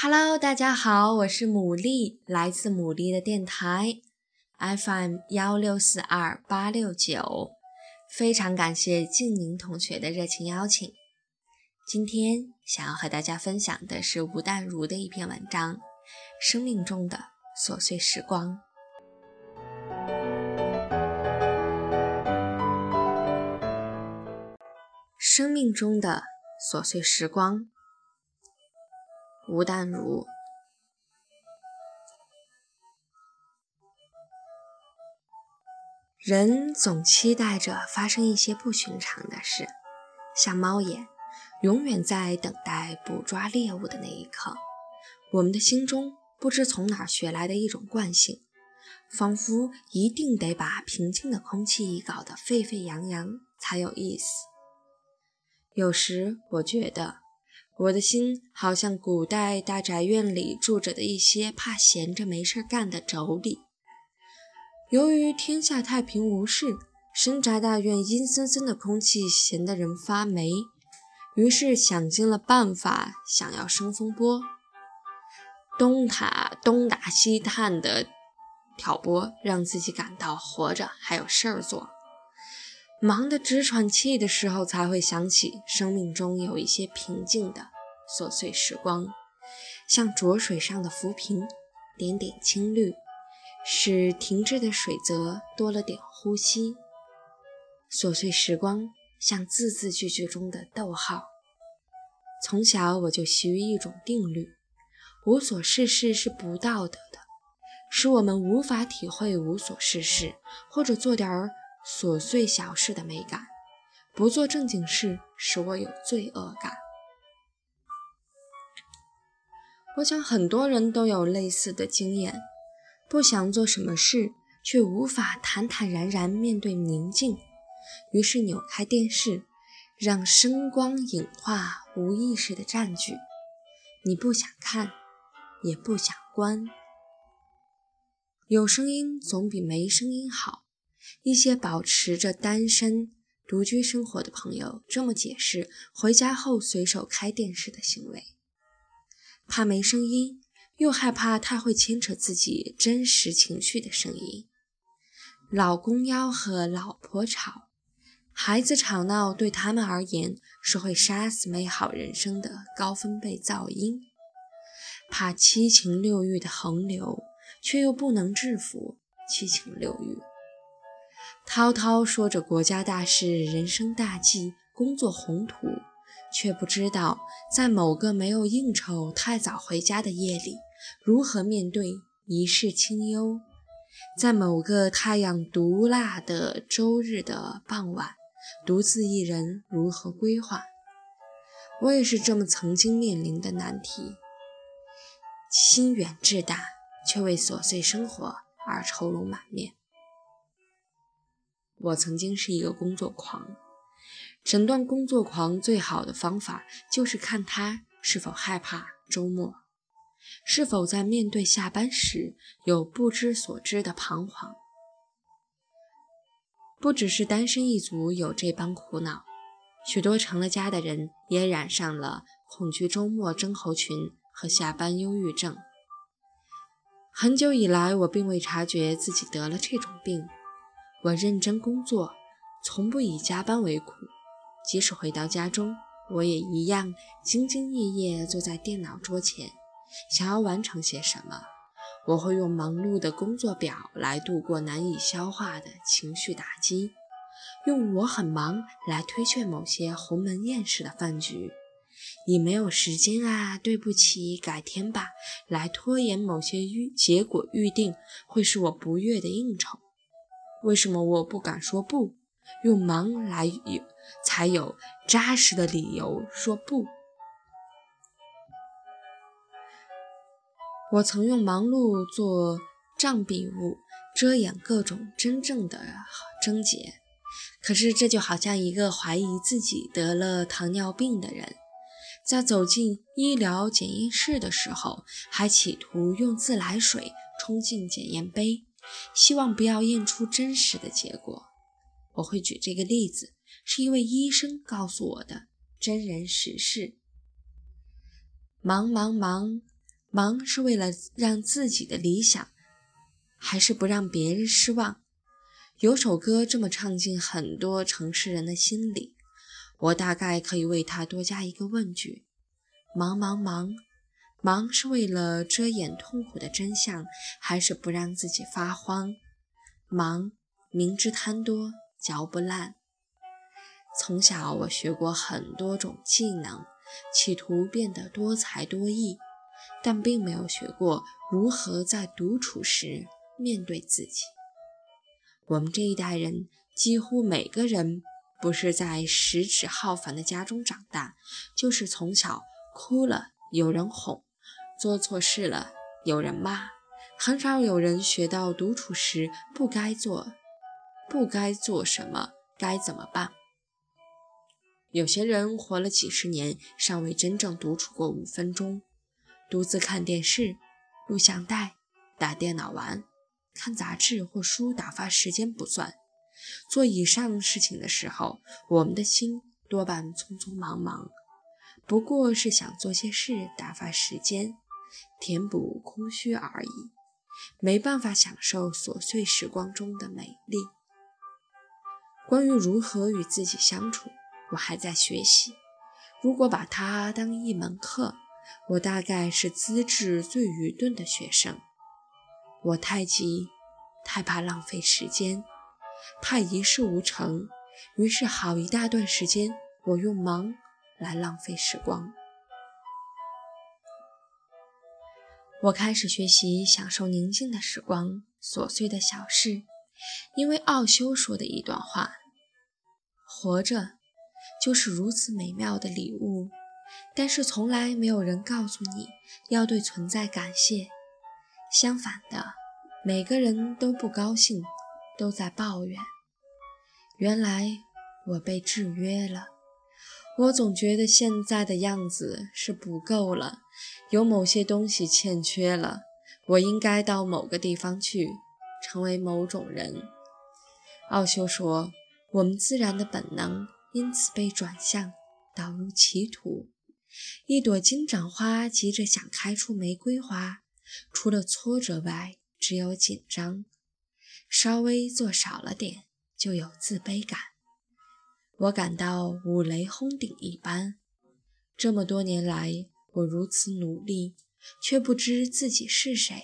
Hello，大家好，我是牡蛎，来自牡蛎的电台 FM 幺六四二八六九，非常感谢静宁同学的热情邀请。今天想要和大家分享的是吴淡如的一篇文章《生命中的琐碎时光》。生命中的琐碎时光。吴淡如，人总期待着发生一些不寻常的事，像猫眼，永远在等待捕抓猎物的那一刻。我们的心中不知从哪儿学来的一种惯性，仿佛一定得把平静的空气搞得沸沸扬扬才有意思。有时我觉得。我的心好像古代大宅院里住着的一些怕闲着没事干的妯娌。由于天下太平无事，深宅大院阴森森的空气闲得人发霉，于是想尽了办法，想要生风波，东塔东打西探的挑拨，让自己感到活着还有事儿做。忙得直喘气的时候，才会想起生命中有一些平静的琐碎时光，像浊水上的浮萍，点点青绿，使停滞的水泽多了点呼吸。琐碎时光像字字句句中的逗号。从小我就习于一种定律：无所事事是不道德的，使我们无法体会无所事事，或者做点儿。琐碎小事的美感，不做正经事使我有罪恶感。我想很多人都有类似的经验：不想做什么事，却无法坦坦然然面对宁静，于是扭开电视，让声光影画无意识的占据。你不想看，也不想关。有声音总比没声音好。一些保持着单身独居生活的朋友这么解释回家后随手开电视的行为：怕没声音，又害怕太会牵扯自己真实情绪的声音。老公吆喝，老婆吵，孩子吵闹，对他们而言是会杀死美好人生的高分贝噪音。怕七情六欲的横流，却又不能制服七情六欲。滔滔说着国家大事、人生大计、工作宏图，却不知道在某个没有应酬、太早回家的夜里，如何面对一世清幽；在某个太阳毒辣的周日的傍晚，独自一人如何规划。我也是这么曾经面临的难题，心远志大，却为琐碎生活而愁容满面。我曾经是一个工作狂，诊断工作狂最好的方法就是看他是否害怕周末，是否在面对下班时有不知所知的彷徨。不只是单身一族有这般苦恼，许多成了家的人也染上了恐惧周末症候群和下班忧郁症。很久以来，我并未察觉自己得了这种病。我认真工作，从不以加班为苦。即使回到家中，我也一样兢兢业业坐在电脑桌前，想要完成些什么。我会用忙碌的工作表来度过难以消化的情绪打击，用“我很忙”来推却某些鸿门宴式的饭局，以“没有时间啊，对不起，改天吧”来拖延某些预结果预定会使我不悦的应酬。为什么我不敢说不？用忙来有才有扎实的理由说不。我曾用忙碌做障蔽物，遮掩各种真正的症结。可是这就好像一个怀疑自己得了糖尿病的人，在走进医疗检验室的时候，还企图用自来水冲进检验杯。希望不要验出真实的结果。我会举这个例子，是一位医生告诉我的真人实事。忙忙忙，忙是为了让自己的理想，还是不让别人失望？有首歌这么唱进很多城市人的心里，我大概可以为他多加一个问句：忙忙忙，忙是为了遮掩痛苦的真相，还是不让自己发慌？忙，明知贪多嚼不烂。从小我学过很多种技能，企图变得多才多艺，但并没有学过如何在独处时面对自己。我们这一代人几乎每个人不是在食指浩繁的家中长大，就是从小哭了有人哄，做错事了有人骂。很少有人学到独处时不该做、不该做什么、该怎么办。有些人活了几十年，尚未真正独处过五分钟，独自看电视、录像带、打电脑玩、看杂志或书打发时间不算。做以上事情的时候，我们的心多半匆匆忙忙，不过是想做些事打发时间，填补空虚而已。没办法享受琐碎时光中的美丽。关于如何与自己相处，我还在学习。如果把它当一门课，我大概是资质最愚钝的学生。我太急，太怕浪费时间，怕一事无成，于是好一大段时间，我用忙来浪费时光。我开始学习享受宁静的时光，琐碎的小事。因为奥修说的一段话：“活着就是如此美妙的礼物。”但是从来没有人告诉你要对存在感谢。相反的，每个人都不高兴，都在抱怨。原来我被制约了。我总觉得现在的样子是不够了，有某些东西欠缺了。我应该到某个地方去，成为某种人。奥修说，我们自然的本能因此被转向，导入歧途。一朵金盏花急着想开出玫瑰花，除了挫折外，只有紧张。稍微做少了点，就有自卑感。我感到五雷轰顶一般。这么多年来，我如此努力，却不知自己是谁。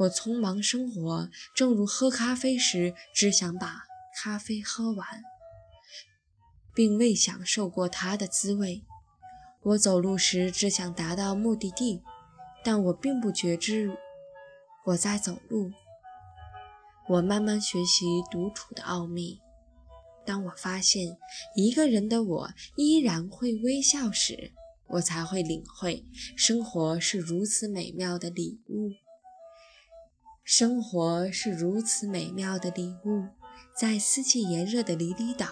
我匆忙生活，正如喝咖啡时只想把咖啡喝完，并未享受过它的滋味。我走路时只想达到目的地，但我并不觉知我在走路。我慢慢学习独处的奥秘。当我发现一个人的我依然会微笑时，我才会领会生活是如此美妙的礼物。生活是如此美妙的礼物，在四季炎热的离离岛，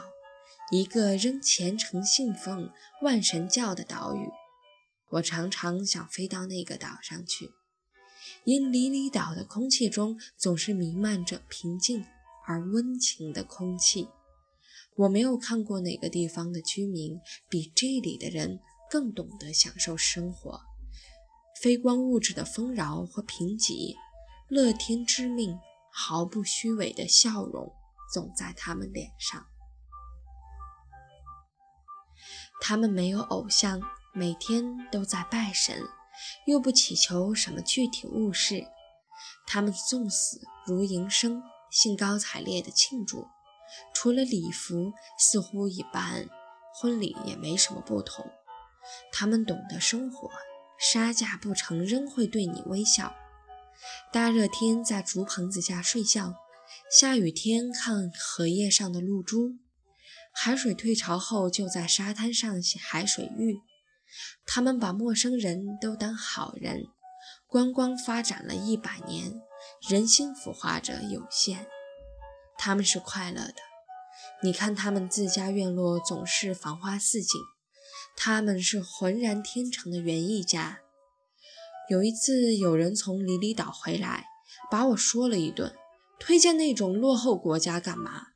一个仍虔诚信奉万神教的岛屿，我常常想飞到那个岛上去，因离离岛的空气中总是弥漫着平静而温情的空气。我没有看过哪个地方的居民比这里的人更懂得享受生活，非光物质的丰饶或贫瘠，乐天知命，毫不虚伪的笑容总在他们脸上。他们没有偶像，每天都在拜神，又不祈求什么具体物事。他们纵死如迎生，兴高采烈地庆祝。除了礼服，似乎一般，婚礼也没什么不同。他们懂得生活，杀价不成仍会对你微笑。大热天在竹棚子下睡觉，下雨天看荷叶上的露珠。海水退潮后，就在沙滩上洗海水浴。他们把陌生人都当好人。观光发展了一百年，人心腐化着有限。他们是快乐的，你看他们自家院落总是繁花似锦，他们是浑然天成的园艺家。有一次，有人从离离岛回来，把我说了一顿，推荐那种落后国家干嘛？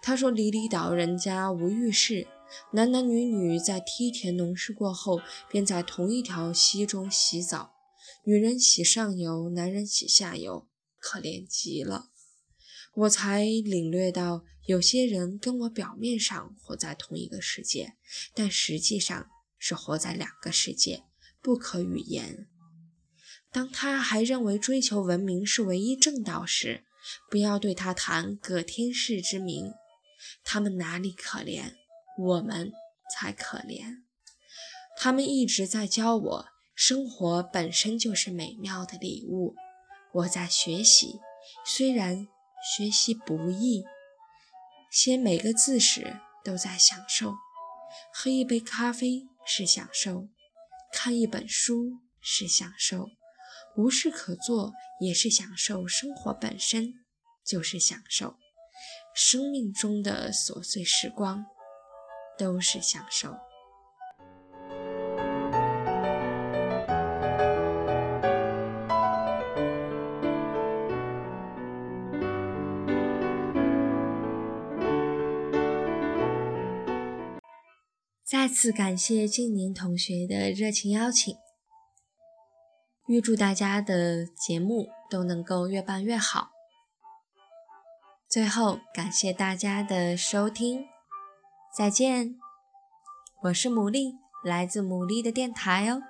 他说离离岛人家无浴室，男男女女在梯田农事过后，便在同一条溪中洗澡，女人洗上游，男人洗下游，可怜极了。我才领略到，有些人跟我表面上活在同一个世界，但实际上是活在两个世界，不可语言。当他还认为追求文明是唯一正道时，不要对他谈葛天氏之名。他们哪里可怜，我们才可怜。他们一直在教我，生活本身就是美妙的礼物。我在学习，虽然学习不易，写每个字时都在享受。喝一杯咖啡是享受，看一本书是享受。无事可做也是享受，生活本身就是享受，生命中的琐碎时光都是享受。次感谢静宁同学的热情邀请。预祝大家的节目都能够越办越好。最后，感谢大家的收听，再见。我是牡蛎，来自牡蛎的电台哦。